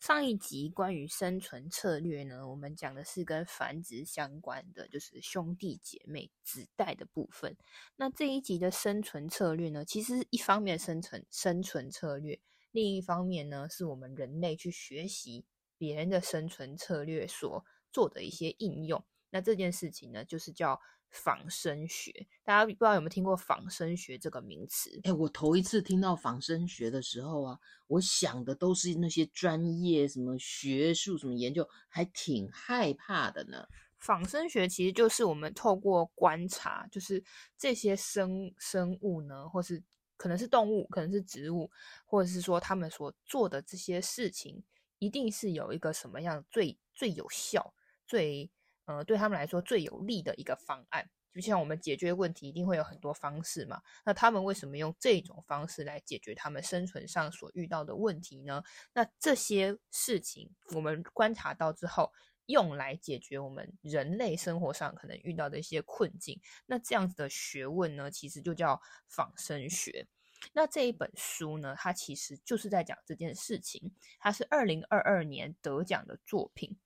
上一集关于生存策略呢，我们讲的是跟繁殖相关的，就是兄弟姐妹子代的部分。那这一集的生存策略呢，其实一方面生存生存策略，另一方面呢，是我们人类去学习别人的生存策略所做的一些应用。那这件事情呢，就是叫。仿生学，大家不知道有没有听过仿生学这个名词？哎，我头一次听到仿生学的时候啊，我想的都是那些专业什么学术什么研究，还挺害怕的呢。仿生学其实就是我们透过观察，就是这些生生物呢，或是可能是动物，可能是植物，或者是说他们所做的这些事情，一定是有一个什么样最最有效、最。呃，对他们来说最有利的一个方案，就像我们解决问题一定会有很多方式嘛。那他们为什么用这种方式来解决他们生存上所遇到的问题呢？那这些事情我们观察到之后，用来解决我们人类生活上可能遇到的一些困境，那这样子的学问呢，其实就叫仿生学。那这一本书呢，它其实就是在讲这件事情，它是二零二二年得奖的作品。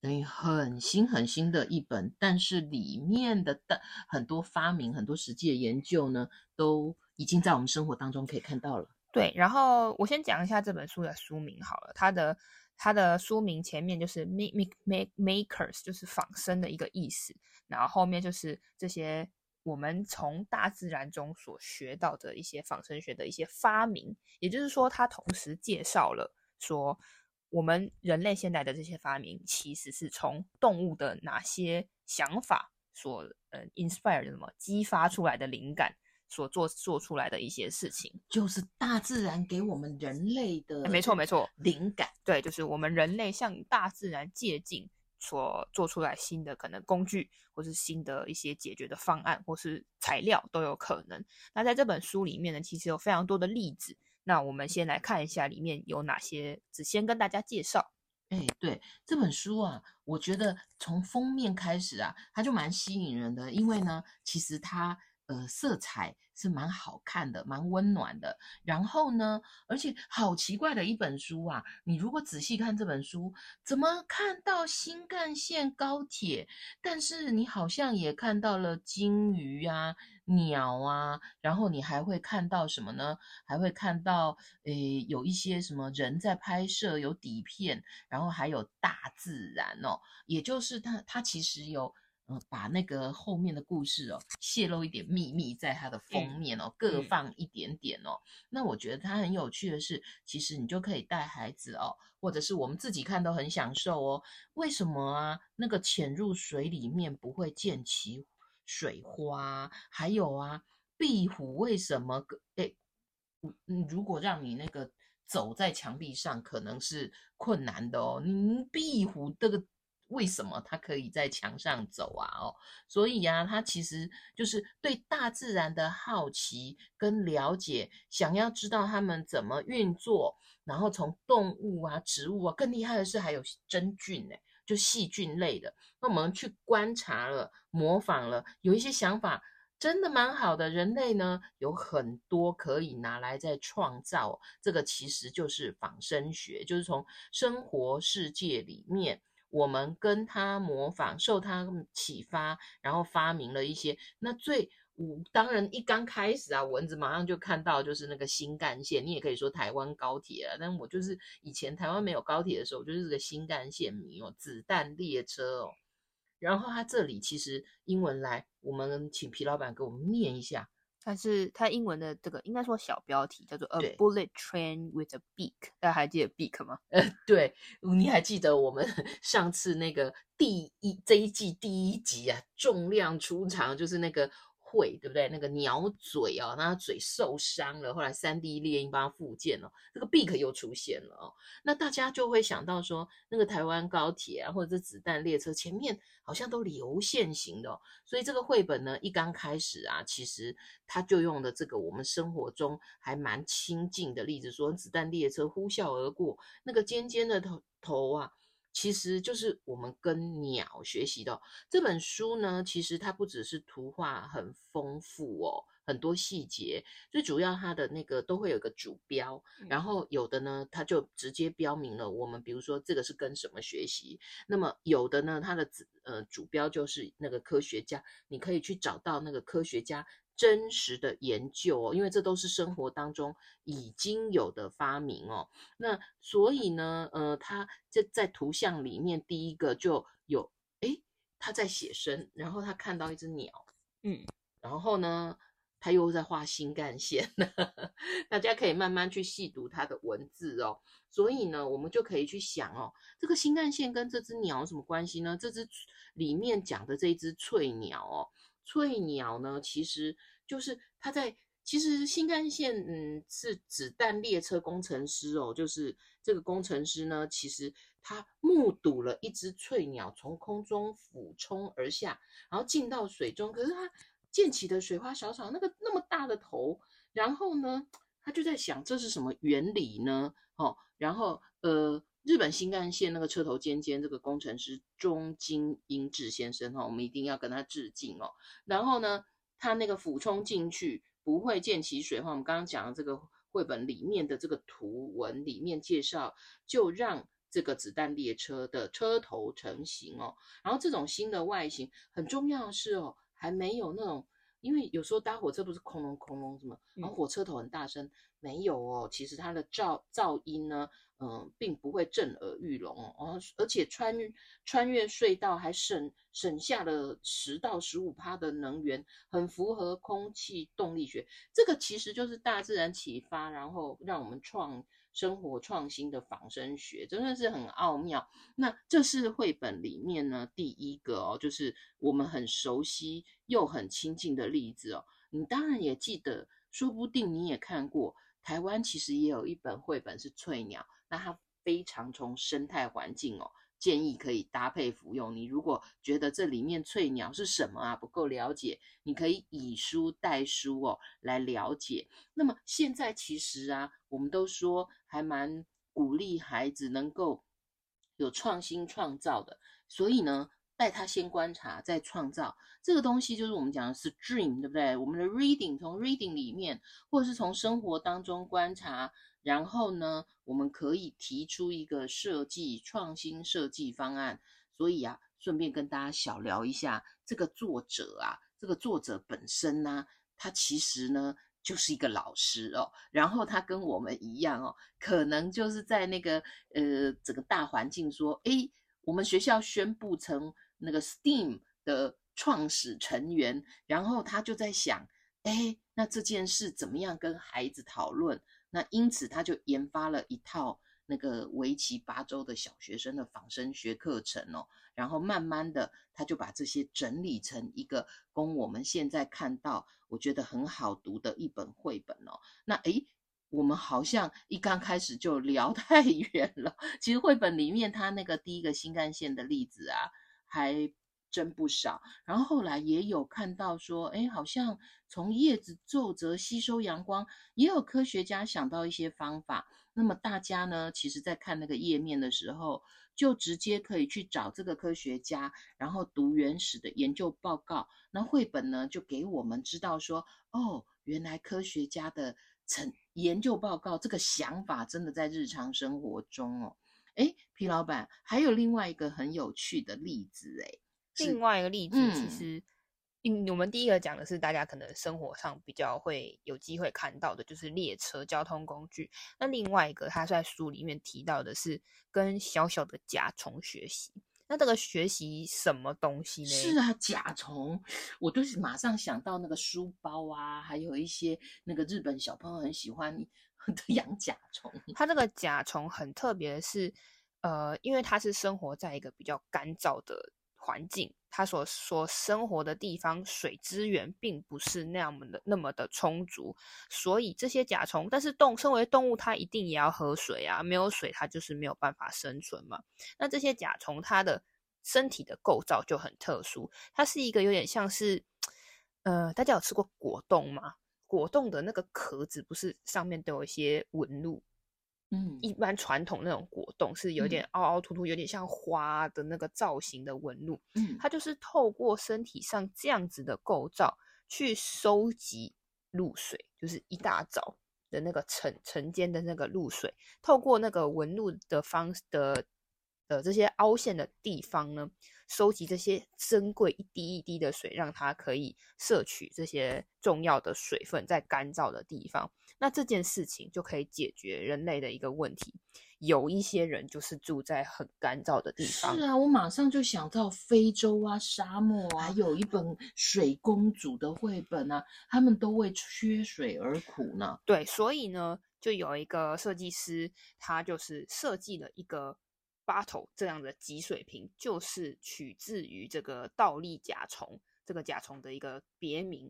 等于很新很新的一本，但是里面的的很多发明、很多实际的研究呢，都已经在我们生活当中可以看到了。对，然后我先讲一下这本书的书名好了，它的它的书名前面就是 make make makers，就是仿生的一个意思，然后后面就是这些我们从大自然中所学到的一些仿生学的一些发明，也就是说，它同时介绍了说。我们人类现在的这些发明，其实是从动物的哪些想法所呃 inspire 的什么激发出来的灵感，所做做出来的一些事情，就是大自然给我们人类的，没错没错，灵感，对，就是我们人类向大自然借镜所做出来新的可能工具，或是新的一些解决的方案，或是材料都有可能。那在这本书里面呢，其实有非常多的例子。那我们先来看一下里面有哪些，只先跟大家介绍。哎，对，这本书啊，我觉得从封面开始啊，它就蛮吸引人的，因为呢，其实它。呃，色彩是蛮好看的，蛮温暖的。然后呢，而且好奇怪的一本书啊！你如果仔细看这本书，怎么看到新干线、高铁？但是你好像也看到了鲸鱼啊、鸟啊，然后你还会看到什么呢？还会看到诶，有一些什么人在拍摄，有底片，然后还有大自然哦，也就是它，它其实有。把那个后面的故事哦，泄露一点秘密在它的封面哦，嗯、各放一点点哦。嗯、那我觉得它很有趣的是，其实你就可以带孩子哦，或者是我们自己看都很享受哦。为什么啊？那个潜入水里面不会溅起水花？还有啊，壁虎为什么？诶，嗯，如果让你那个走在墙壁上，可能是困难的哦。你壁虎这个。为什么它可以在墙上走啊？哦，所以呀、啊，它其实就是对大自然的好奇跟了解，想要知道它们怎么运作，然后从动物啊、植物啊，更厉害的是还有真菌呢，就细菌类的。那我们去观察了、模仿了，有一些想法真的蛮好的。人类呢，有很多可以拿来在创造，这个其实就是仿生学，就是从生活世界里面。我们跟他模仿，受他启发，然后发明了一些。那最，我当然一刚开始啊，蚊子马上就看到就是那个新干线，你也可以说台湾高铁啊。但我就是以前台湾没有高铁的时候，我就是个新干线迷哦，子弹列车哦。然后他这里其实英文来，我们请皮老板给我们念一下。它是它英文的这个应该说小标题叫做 A Bullet Train with a Beak，大家还记得 Beak 吗？呃，对，你还记得我们 上次那个第一这一季第一集啊，重量出场就是那个绘，对不对？那个鸟嘴哦，那他嘴受伤了，后来 3D 列印帮他复健了，这个 beak 又出现了哦。那大家就会想到说，那个台湾高铁啊，或者是子弹列车前面好像都流线型的哦，所以这个绘本呢，一刚开始啊，其实他就用的这个我们生活中还蛮亲近的例子，说子弹列车呼啸而过，那个尖尖的头头啊。其实就是我们跟鸟学习的这本书呢，其实它不只是图画很丰富哦，很多细节，最主要它的那个都会有个主标，然后有的呢，它就直接标明了我们，比如说这个是跟什么学习，那么有的呢，它的呃主标就是那个科学家，你可以去找到那个科学家。真实的研究哦，因为这都是生活当中已经有的发明哦。那所以呢，呃，他这在图像里面第一个就有，诶，他在写生，然后他看到一只鸟，嗯，然后呢，他又在画新干线，大家可以慢慢去细读他的文字哦。所以呢，我们就可以去想哦，这个新干线跟这只鸟有什么关系呢？这只里面讲的这一只翠鸟哦。翠鸟呢，其实就是他在，其实新干线，嗯，是子弹列车工程师哦，就是这个工程师呢，其实他目睹了一只翠鸟从空中俯冲而下，然后进到水中，可是它溅起的水花小草，那个那么大的头，然后呢，他就在想这是什么原理呢？哦，然后呃。日本新干线那个车头尖尖这个工程师中金英治先生哈，我们一定要跟他致敬哦。然后呢，他那个俯冲进去不会溅起水花。我们刚刚讲的这个绘本里面的这个图文里面介绍，就让这个子弹列车的车头成型哦。然后这种新的外形很重要的是哦，还没有那种，因为有时候搭火车不是空隆空隆什么，然后火车头很大声，嗯、没有哦。其实它的噪噪音呢。嗯，并不会震耳欲聋哦，而且穿穿越隧道还省省下了十到十五趴的能源，很符合空气动力学。这个其实就是大自然启发，然后让我们创生活创新的仿生学，真的是很奥妙。那这是绘本里面呢第一个哦，就是我们很熟悉又很亲近的例子哦。你当然也记得，说不定你也看过，台湾其实也有一本绘本是翠鸟。那它非常从生态环境哦，建议可以搭配服用。你如果觉得这里面翠鸟是什么啊，不够了解，你可以以书代书哦来了解。那么现在其实啊，我们都说还蛮鼓励孩子能够有创新创造的，所以呢，带他先观察再创造这个东西，就是我们讲的是 dream，对不对？我们的 reading 从 reading 里面，或者是从生活当中观察。然后呢，我们可以提出一个设计创新设计方案。所以啊，顺便跟大家小聊一下这个作者啊，这个作者本身呢，他其实呢就是一个老师哦。然后他跟我们一样哦，可能就是在那个呃整个大环境说，诶，我们学校宣布成那个 STEAM 的创始成员，然后他就在想，诶，那这件事怎么样跟孩子讨论？那因此，他就研发了一套那个为期八周的小学生的仿生学课程哦，然后慢慢的，他就把这些整理成一个供我们现在看到，我觉得很好读的一本绘本哦。那诶，我们好像一刚开始就聊 太远了，其实绘本里面他那个第一个新干线的例子啊，还。真不少，然后后来也有看到说，哎，好像从叶子皱褶吸收阳光，也有科学家想到一些方法。那么大家呢，其实在看那个页面的时候，就直接可以去找这个科学家，然后读原始的研究报告。那绘本呢，就给我们知道说，哦，原来科学家的成研究报告这个想法真的在日常生活中哦。哎，皮老板还有另外一个很有趣的例子哎。另外一个例子，其实，嗯，我们第一个讲的是大家可能生活上比较会有机会看到的，就是列车交通工具。那另外一个，他在书里面提到的是跟小小的甲虫学习。那这个学习什么东西呢？是啊，甲虫，我就是马上想到那个书包啊，还有一些那个日本小朋友很喜欢的 养甲虫。它这个甲虫很特别的是，呃，因为它是生活在一个比较干燥的。环境，它所所生活的地方水资源并不是那么的那么的充足，所以这些甲虫，但是动身为动物，它一定也要喝水啊，没有水它就是没有办法生存嘛。那这些甲虫它的身体的构造就很特殊，它是一个有点像是，呃，大家有吃过果冻吗？果冻的那个壳子不是上面都有一些纹路？嗯，一般传统那种果冻是有点凹凹凸凸，有点像花的那个造型的纹路。嗯，它就是透过身体上这样子的构造去收集露水，就是一大早的那个晨晨间的那个露水，透过那个纹路的方的的这些凹陷的地方呢，收集这些珍贵一滴一滴的水，让它可以摄取这些重要的水分在干燥的地方。那这件事情就可以解决人类的一个问题。有一些人就是住在很干燥的地方。是啊，我马上就想到非洲啊、沙漠啊，有一本水公主的绘本啊，他们都为缺水而苦呢。对，所以呢，就有一个设计师，他就是设计了一个 bottle 这样的集水瓶，就是取自于这个倒立甲虫这个甲虫的一个别名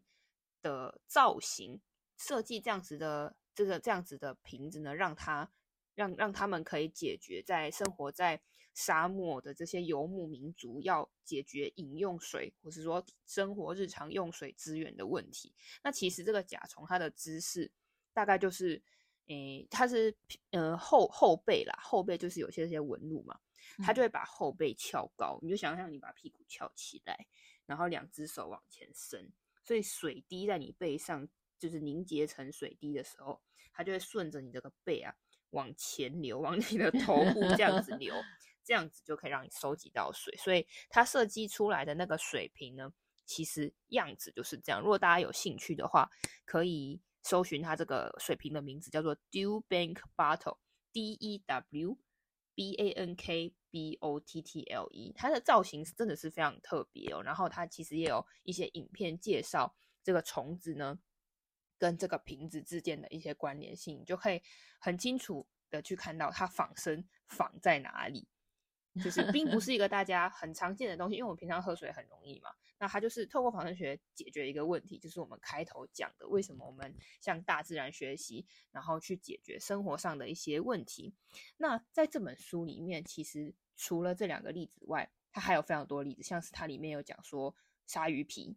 的造型。设计这样子的这个这样子的瓶子呢，让它让让他们可以解决在生活在沙漠的这些游牧民族要解决饮用水或是说生活日常用水资源的问题。那其实这个甲虫它的姿势大概就是，诶、欸，它是呃后后背啦，后背就是有些这些纹路嘛，它就会把后背翘高，你就想象你把屁股翘起来，然后两只手往前伸，所以水滴在你背上。就是凝结成水滴的时候，它就会顺着你这个背啊往前流，往你的头部这样子流，这样子就可以让你收集到水。所以它设计出来的那个水瓶呢，其实样子就是这样。如果大家有兴趣的话，可以搜寻它这个水瓶的名字，叫做 Dew Bank Bottle，D E W B A N K B O T T L E。它的造型真的是非常特别哦。然后它其实也有一些影片介绍这个虫子呢。跟这个瓶子之间的一些关联性，你就可以很清楚的去看到它仿生仿在哪里，就是并不是一个大家很常见的东西，因为我们平常喝水很容易嘛，那它就是透过仿生学解决一个问题，就是我们开头讲的，为什么我们向大自然学习，然后去解决生活上的一些问题。那在这本书里面，其实除了这两个例子外，它还有非常多例子，像是它里面有讲说鲨鱼皮。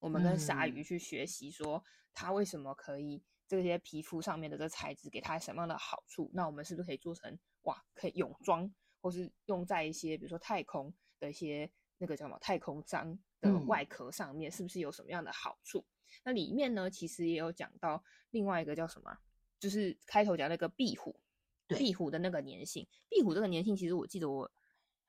我们跟鲨鱼去学习，说它为什么可以这些皮肤上面的这材质给它什么样的好处？那我们是不是可以做成哇，可以泳装，或是用在一些比如说太空的一些那个叫什么太空章的外壳上面，是不是有什么样的好处？嗯、那里面呢，其实也有讲到另外一个叫什么，就是开头讲那个壁虎，壁虎的那个粘性，壁虎这个粘性，其实我记得我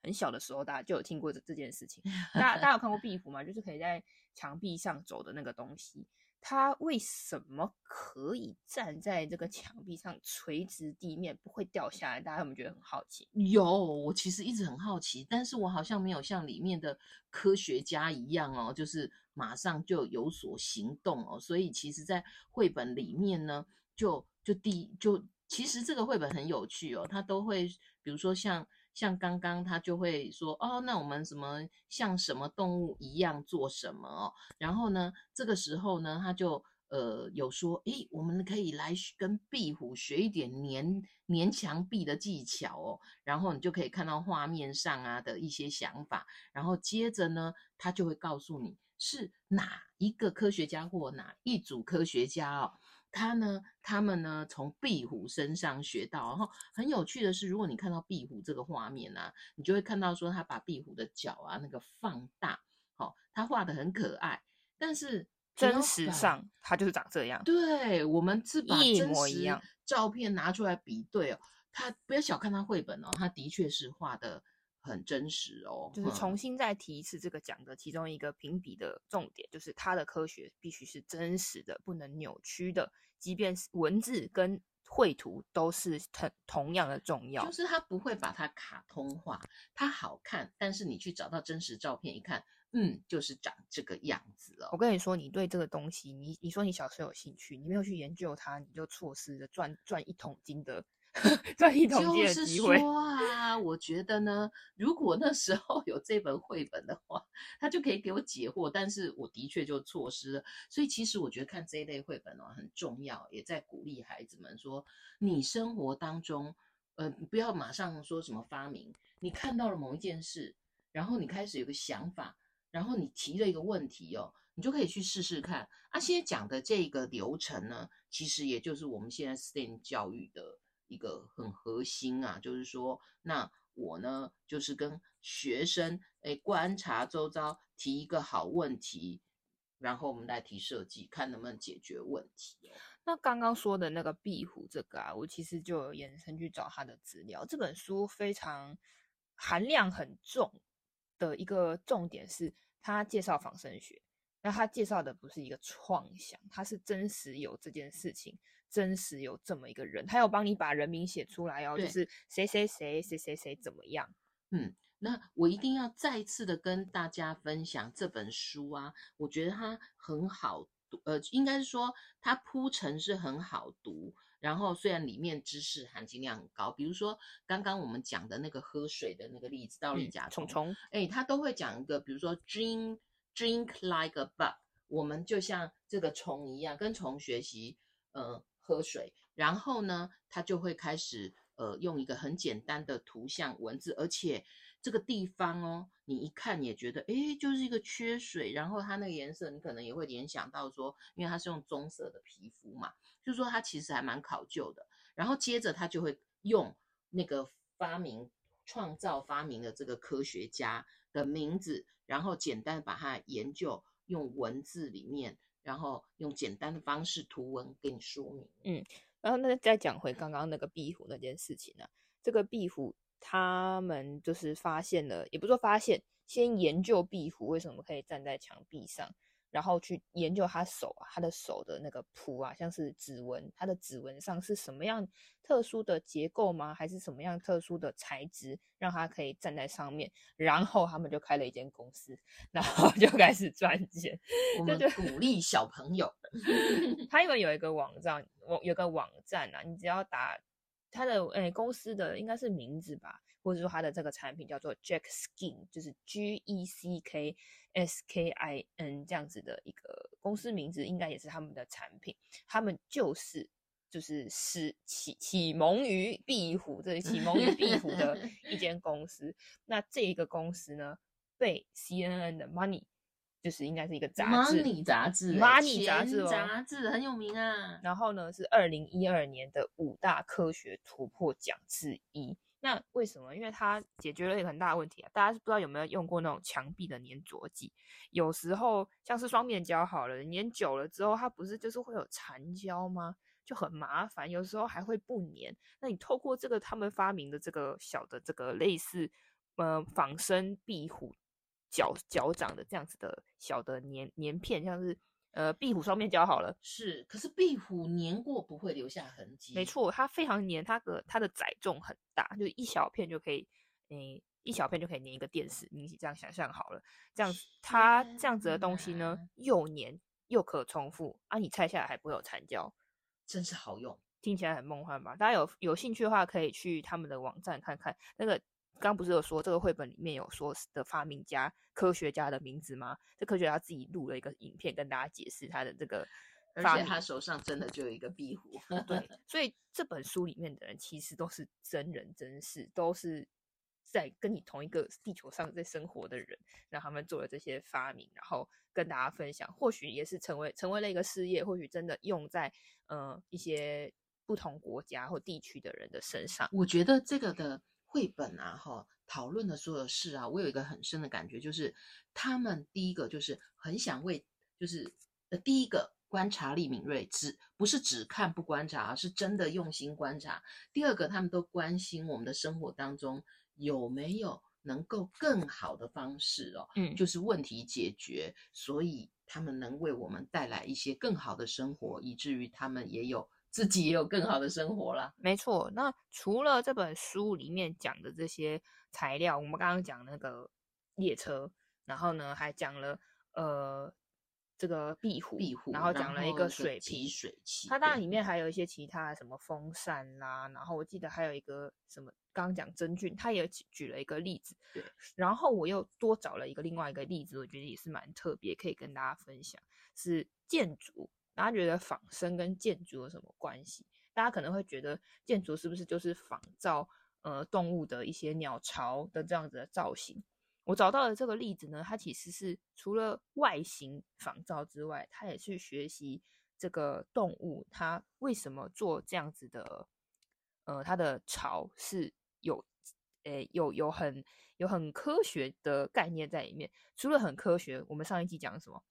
很小的时候，大家就有听过这这件事情。大家大家有看过壁虎吗？就是可以在墙壁上走的那个东西，它为什么可以站在这个墙壁上垂直地面不会掉下来？大家有没有觉得很好奇？有，我其实一直很好奇，但是我好像没有像里面的科学家一样哦，就是马上就有所行动哦。所以其实，在绘本里面呢，就就第就其实这个绘本很有趣哦，它都会比如说像。像刚刚他就会说哦，那我们什么像什么动物一样做什么哦？然后呢，这个时候呢，他就呃有说，诶，我们可以来跟壁虎学一点粘粘墙壁的技巧哦。然后你就可以看到画面上啊的一些想法。然后接着呢，他就会告诉你是哪一个科学家或哪一组科学家哦。他呢，他们呢，从壁虎身上学到，然后很有趣的是，如果你看到壁虎这个画面啊，你就会看到说，他把壁虎的脚啊那个放大，好、哦，他画的很可爱，但是真实上它就是长这样。对，我们是把真实照片拿出来比对哦，他不要小看他绘本哦，他的确是画的。很真实哦，就是重新再提一次这个讲的其中一个评比的重点，就是它的科学必须是真实的，不能扭曲的，即便是文字跟绘图都是同同样的重要。就是它不会把它卡通化，它好看，但是你去找到真实照片一看，嗯，就是长这个样子哦。我跟你说，你对这个东西，你你说你小时候有兴趣，你没有去研究它，你就错失了赚赚一桶金的 就是说啊，我觉得呢，如果那时候有这本绘本的话，他就可以给我解惑。但是我的确就错失了。所以其实我觉得看这一类绘本哦很重要，也在鼓励孩子们说，你生活当中，呃，不要马上说什么发明。你看到了某一件事，然后你开始有个想法，然后你提了一个问题哦。你就可以去试试看。啊，现在讲的这个流程呢，其实也就是我们现在 STEM 教育的一个很核心啊，就是说，那我呢，就是跟学生哎观察周遭，提一个好问题，然后我们来提设计，看能不能解决问题。那刚刚说的那个壁虎这个啊，我其实就有延伸去找他的资料。这本书非常含量很重的一个重点是，他介绍仿生学。那他介绍的不是一个创想，他是真实有这件事情，真实有这么一个人，他有帮你把人名写出来哦，就是谁谁谁谁谁谁怎么样。嗯，那我一定要再次的跟大家分享这本书啊，我觉得它很好读，呃，应该是说它铺陈是很好读，然后虽然里面知识含金量很高，比如说刚刚我们讲的那个喝水的那个例子，道理甲虫虫，哎，他都会讲一个，比如说 drink。Drink like a bug，我们就像这个虫一样，跟虫学习，呃，喝水。然后呢，他就会开始，呃，用一个很简单的图像文字，而且这个地方哦，你一看也觉得，诶，就是一个缺水。然后它那个颜色，你可能也会联想到说，因为它是用棕色的皮肤嘛，就是说它其实还蛮考究的。然后接着他就会用那个发明、创造、发明的这个科学家的名字。然后简单把它研究，用文字里面，然后用简单的方式图文给你说明。嗯，然后那再讲回刚刚那个壁虎那件事情呢、啊？这个壁虎他们就是发现了，也不说发现，先研究壁虎为什么可以站在墙壁上。然后去研究他手啊，他的手的那个蹼啊，像是指纹，他的指纹上是什么样特殊的结构吗？还是什么样特殊的材质，让他可以站在上面？然后他们就开了一间公司，然后就开始赚钱。我们鼓励小朋友，他因为有一个网站，我有个网站啊，你只要打他的诶公司的应该是名字吧。或者说它的这个产品叫做 Jack Skin，就是 G E C K S K I N 这样子的一个公司名字，应该也是他们的产品。他们就是就是是启启蒙于壁虎，这里启蒙于壁虎的 一间公司。那这一个公司呢，被 C N N 的 Money 就是应该是一个杂志，Money 杂志，Money 杂志哦，杂志很有名啊。然后呢，是二零一二年的五大科学突破奖之一。那为什么？因为它解决了一个很大的问题啊！大家是不知道有没有用过那种墙壁的粘着剂？有时候像是双面胶好了，粘久了之后，它不是就是会有残胶吗？就很麻烦，有时候还会不粘。那你透过这个他们发明的这个小的这个类似呃仿生壁虎脚脚掌的这样子的小的粘粘片，像是。呃，壁虎双面胶好了，是，可是壁虎粘过不会留下痕迹。没错，它非常粘，它的它的载重很大，就一小片就可以，诶，一小片就可以粘一个电视。你这样想象好了，这样它这样子的东西呢，又粘又可重复，啊，你拆下来还不会有残胶，真是好用，听起来很梦幻吧？大家有有兴趣的话，可以去他们的网站看看那个。刚不是有说这个绘本里面有说的发明家、科学家的名字吗？这科学家自己录了一个影片跟大家解释他的这个而且他手上真的就有一个壁虎。对，所以这本书里面的人其实都是真人真事，都是在跟你同一个地球上在生活的人，让他们做了这些发明，然后跟大家分享，或许也是成为成为了一个事业，或许真的用在呃一些不同国家或地区的人的身上。我觉得这个的。绘本啊，哈，讨论的所有事啊，我有一个很深的感觉，就是他们第一个就是很想为，就是呃，第一个观察力敏锐，只不是只看不观察，而是真的用心观察。第二个，他们都关心我们的生活当中有没有能够更好的方式哦，嗯，就是问题解决，所以他们能为我们带来一些更好的生活，以至于他们也有。自己也有更好的生活啦。没错，那除了这本书里面讲的这些材料，我们刚刚讲那个列车，然后呢还讲了呃这个壁虎，壁虎，然后讲了一个水瓶，水器。它当然里面还有一些其他的什么风扇啦，然后我记得还有一个什么，刚刚讲真菌，他也举了一个例子。对，然后我又多找了一个另外一个例子，我觉得也是蛮特别，可以跟大家分享，是箭竹。大家觉得仿生跟建筑有什么关系？大家可能会觉得建筑是不是就是仿造呃动物的一些鸟巢的这样子的造型？我找到的这个例子呢，它其实是除了外形仿造之外，它也去学习这个动物它为什么做这样子的，呃，它的巢是有，诶，有有很有很科学的概念在里面。除了很科学，我们上一集讲什么？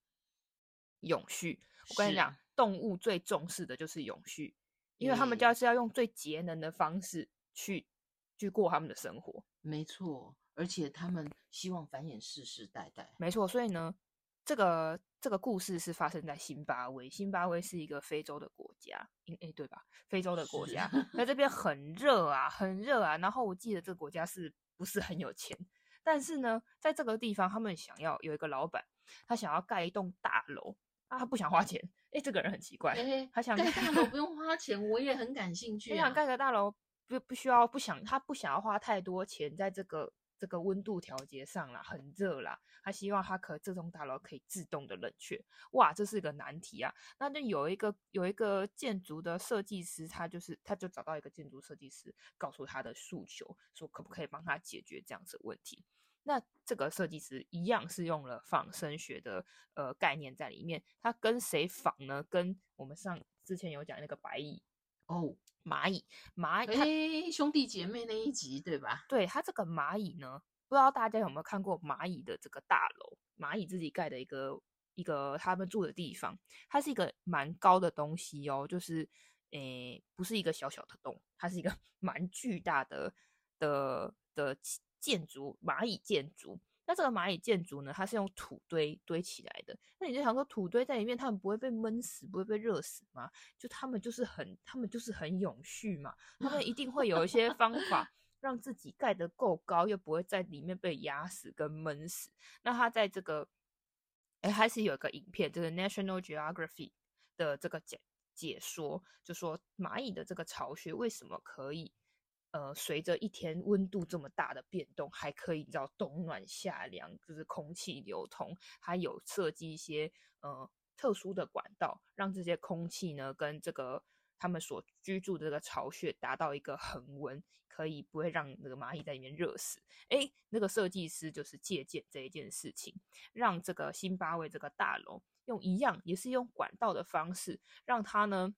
永续。我跟你讲，动物最重视的就是永续，因为他们就是要用最节能的方式去去过他们的生活。没错。而且他们希望繁衍世世代代，没错。所以呢，这个这个故事是发生在辛巴威。辛巴威是一个非洲的国家，诶、欸，对吧？非洲的国家，在这边 很热啊，很热啊。然后我记得这个国家是不是很有钱？但是呢，在这个地方，他们想要有一个老板，他想要盖一栋大楼啊，他不想花钱。哎、欸，这个人很奇怪，欸、他想盖大楼 不用花钱，我也很感兴趣、啊。他想盖个大楼，不不需要，不想他不想要花太多钱在这个。这个温度调节上啦，很热啦，他希望他可这栋大楼可以自动的冷却。哇，这是一个难题啊！那就有一个有一个建筑的设计师，他就是他就找到一个建筑设计师，告诉他的诉求，说可不可以帮他解决这样子的问题。那这个设计师一样是用了仿生学的呃概念在里面，他跟谁仿呢？跟我们上之前有讲那个白蚁哦。蚂蚁，蚂蚁，哎，兄弟姐妹那一集对吧？对，它这个蚂蚁呢，不知道大家有没有看过蚂蚁的这个大楼，蚂蚁自己盖的一个一个他们住的地方，它是一个蛮高的东西哦，就是诶，不是一个小小的洞，它是一个 蛮巨大的的的建筑，蚂蚁建筑。那这个蚂蚁建筑呢，它是用土堆堆起来的。那你就想说，土堆在里面，他们不会被闷死，不会被热死吗？就他们就是很，他们就是很永续嘛。他们一定会有一些方法，让自己盖得够高，又不会在里面被压死跟闷死。那他在这个，哎，还是有一个影片，这个 National Geography 的这个解解说，就说蚂蚁的这个巢穴为什么可以。呃，随着一天温度这么大的变动，还可以知道冬暖夏凉，就是空气流通，还有设计一些呃特殊的管道，让这些空气呢跟这个他们所居住的这个巢穴达到一个恒温，可以不会让那个蚂蚁在里面热死。诶，那个设计师就是借鉴这一件事情，让这个辛巴威这个大楼用一样也是用管道的方式，让它呢。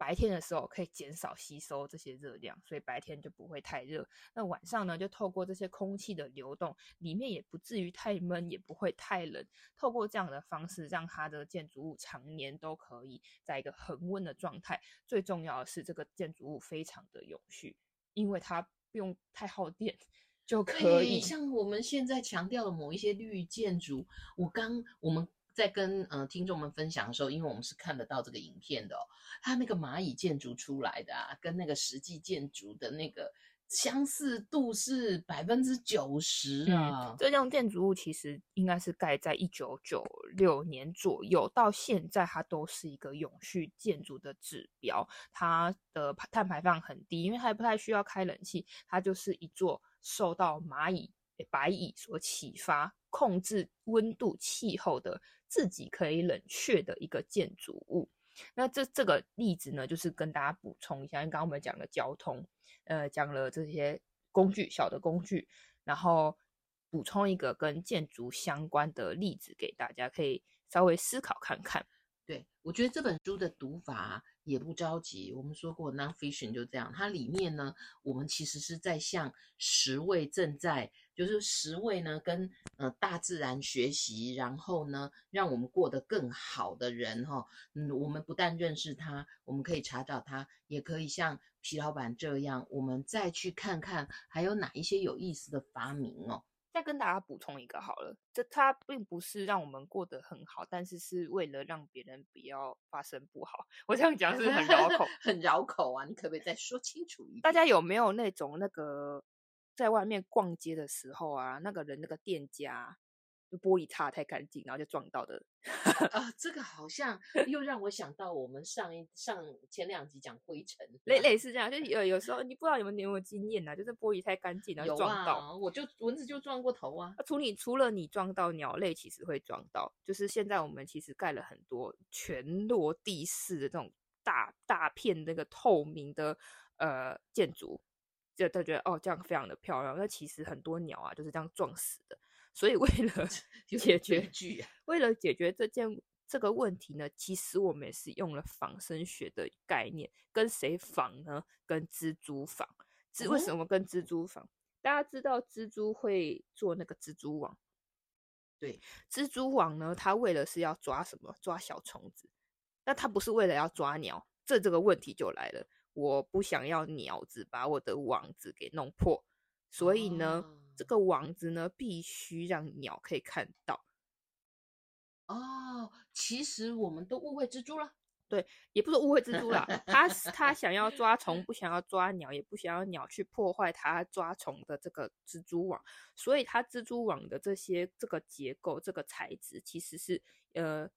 白天的时候可以减少吸收这些热量，所以白天就不会太热。那晚上呢，就透过这些空气的流动，里面也不至于太闷，也不会太冷。透过这样的方式，让它的建筑物常年都可以在一个恒温的状态。最重要的是，这个建筑物非常的永续，因为它不用太耗电就可以。像我们现在强调的某一些绿建筑，我刚我们。在跟呃听众们分享的时候，因为我们是看得到这个影片的哦，它那个蚂蚁建筑出来的啊，跟那个实际建筑的那个相似度是百分之九十啊。这栋建筑物其实应该是盖在一九九六年左右，到现在它都是一个永续建筑的指标。它的碳排放很低，因为它也不太需要开冷气，它就是一座受到蚂蚁、白蚁所启发，控制温度气候的。自己可以冷却的一个建筑物，那这这个例子呢，就是跟大家补充一下，因为刚刚我们讲了交通，呃，讲了这些工具，小的工具，然后补充一个跟建筑相关的例子给大家，可以稍微思考看看。对，我觉得这本书的读法也不着急。我们说过，nonfiction 就这样，它里面呢，我们其实是在向十位正在，就是十位呢跟呃大自然学习，然后呢让我们过得更好的人哈。嗯，我们不但认识他，我们可以查找他，也可以像皮老板这样，我们再去看看还有哪一些有意思的发明哦。再跟大家补充一个好了，这它并不是让我们过得很好，但是是为了让别人不要发生不好。我这样讲是很绕口，很绕口啊！你可不可以再说清楚一点？大家有没有那种那个在外面逛街的时候啊，那个人那个店家就玻璃擦太干净，然后就撞到的。啊，这个好像又让我想到我们上一上前两集讲灰尘，类类似这样，就有有时候你不知道有没有有没有经验啊，就是玻璃太干净然后撞到，啊、我就蚊子就撞过头啊。除你除了你撞到鸟类，其实会撞到，就是现在我们其实盖了很多全落地式的这种大大片那个透明的呃建筑，就他觉得哦这样非常的漂亮，那其实很多鸟啊就是这样撞死的。所以为了 解决，为了解决这件这个问题呢，其实我们也是用了仿生学的概念，跟谁仿呢？跟蜘蛛仿。蜘为什么跟蜘蛛仿？大家知道蜘蛛会做那个蜘蛛网，对，蜘蛛网呢，它为了是要抓什么？抓小虫子。那它不是为了要抓鸟，这这个问题就来了。我不想要鸟子把我的网子给弄破，所以呢。哦这个网子呢，必须让鸟可以看到。哦，其实我们都误会蜘蛛了。对，也不是误会蜘蛛了。他他想要抓虫，不想要抓鸟，也不想要鸟去破坏他抓虫的这个蜘蛛网。所以，它蜘蛛网的这些这个结构、这个材质，其实是呃。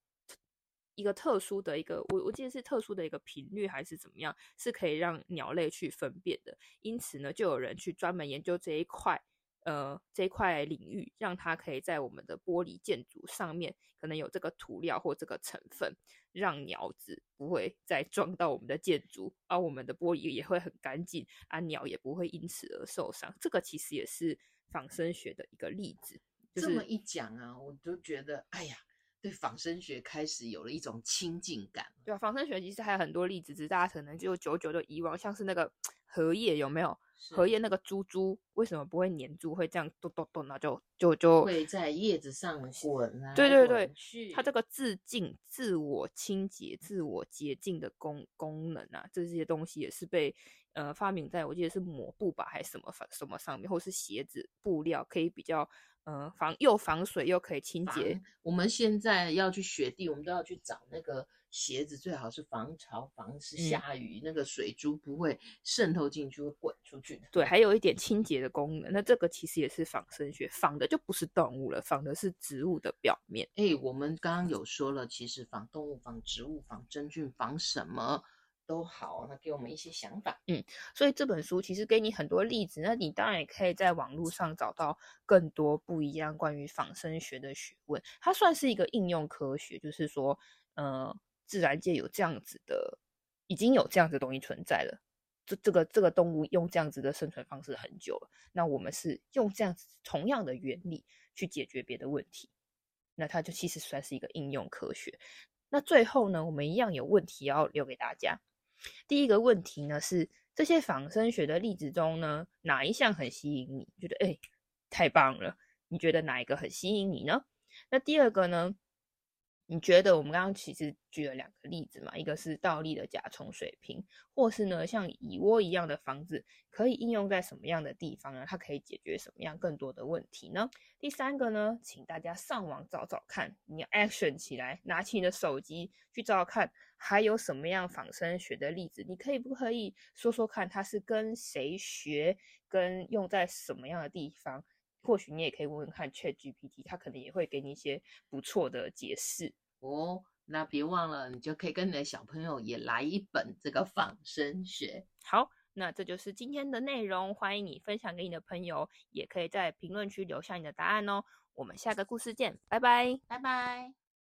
一个特殊的一个，我我记得是特殊的一个频率还是怎么样，是可以让鸟类去分辨的。因此呢，就有人去专门研究这一块。呃，这一块领域让它可以在我们的玻璃建筑上面，可能有这个涂料或这个成分，让鸟子不会再撞到我们的建筑，而我们的玻璃也会很干净，啊，鸟也不会因此而受伤。这个其实也是仿生学的一个例子。就是、这么一讲啊，我就觉得，哎呀，对仿生学开始有了一种亲近感。对啊，仿生学其实还有很多例子，只是大家可能就久久的遗忘，像是那个荷叶，有没有？荷叶那个珠珠为什么不会粘住？会这样咚咚咚，那就就就会在叶子上滚啊。对对对，它这个自净、自我清洁、自我洁净的功功能啊，这些东西也是被呃发明在我记得是抹布吧，还是什么什么上面，或是鞋子布料，可以比较呃防又防水又可以清洁。我们现在要去雪地，我们都要去找那个。鞋子最好是防潮、防湿下雨，嗯，那个水珠不会渗透进去，会滚出去的。对，还有一点清洁的功能。那这个其实也是仿生学，仿的就不是动物了，仿的是植物的表面。哎，我们刚刚有说了，其实仿动物、仿植物、仿真菌、仿什么都好，那给我们一些想法。嗯，所以这本书其实给你很多例子，那你当然也可以在网络上找到更多不一样关于仿生学的学问。它算是一个应用科学，就是说，呃。自然界有这样子的，已经有这样子的东西存在了。这这个这个动物用这样子的生存方式很久了。那我们是用这样子同样的原理去解决别的问题，那它就其实算是一个应用科学。那最后呢，我们一样有问题要留给大家。第一个问题呢是，这些仿生学的例子中呢，哪一项很吸引你？觉得哎，太棒了！你觉得哪一个很吸引你呢？那第二个呢？你觉得我们刚刚其实举了两个例子嘛，一个是倒立的甲虫水平，或是呢像蚁窝一样的房子，可以应用在什么样的地方呢？它可以解决什么样更多的问题呢？第三个呢，请大家上网找找看，你 action 起来，拿起你的手机去找找看，还有什么样仿生学的例子？你可以不可以说说看，它是跟谁学，跟用在什么样的地方？或许你也可以问问看 ChatGPT，它可能也会给你一些不错的解释哦。那别忘了，你就可以跟你的小朋友也来一本这个仿生学。好，那这就是今天的内容，欢迎你分享给你的朋友，也可以在评论区留下你的答案哦。我们下个故事见，拜拜，拜拜。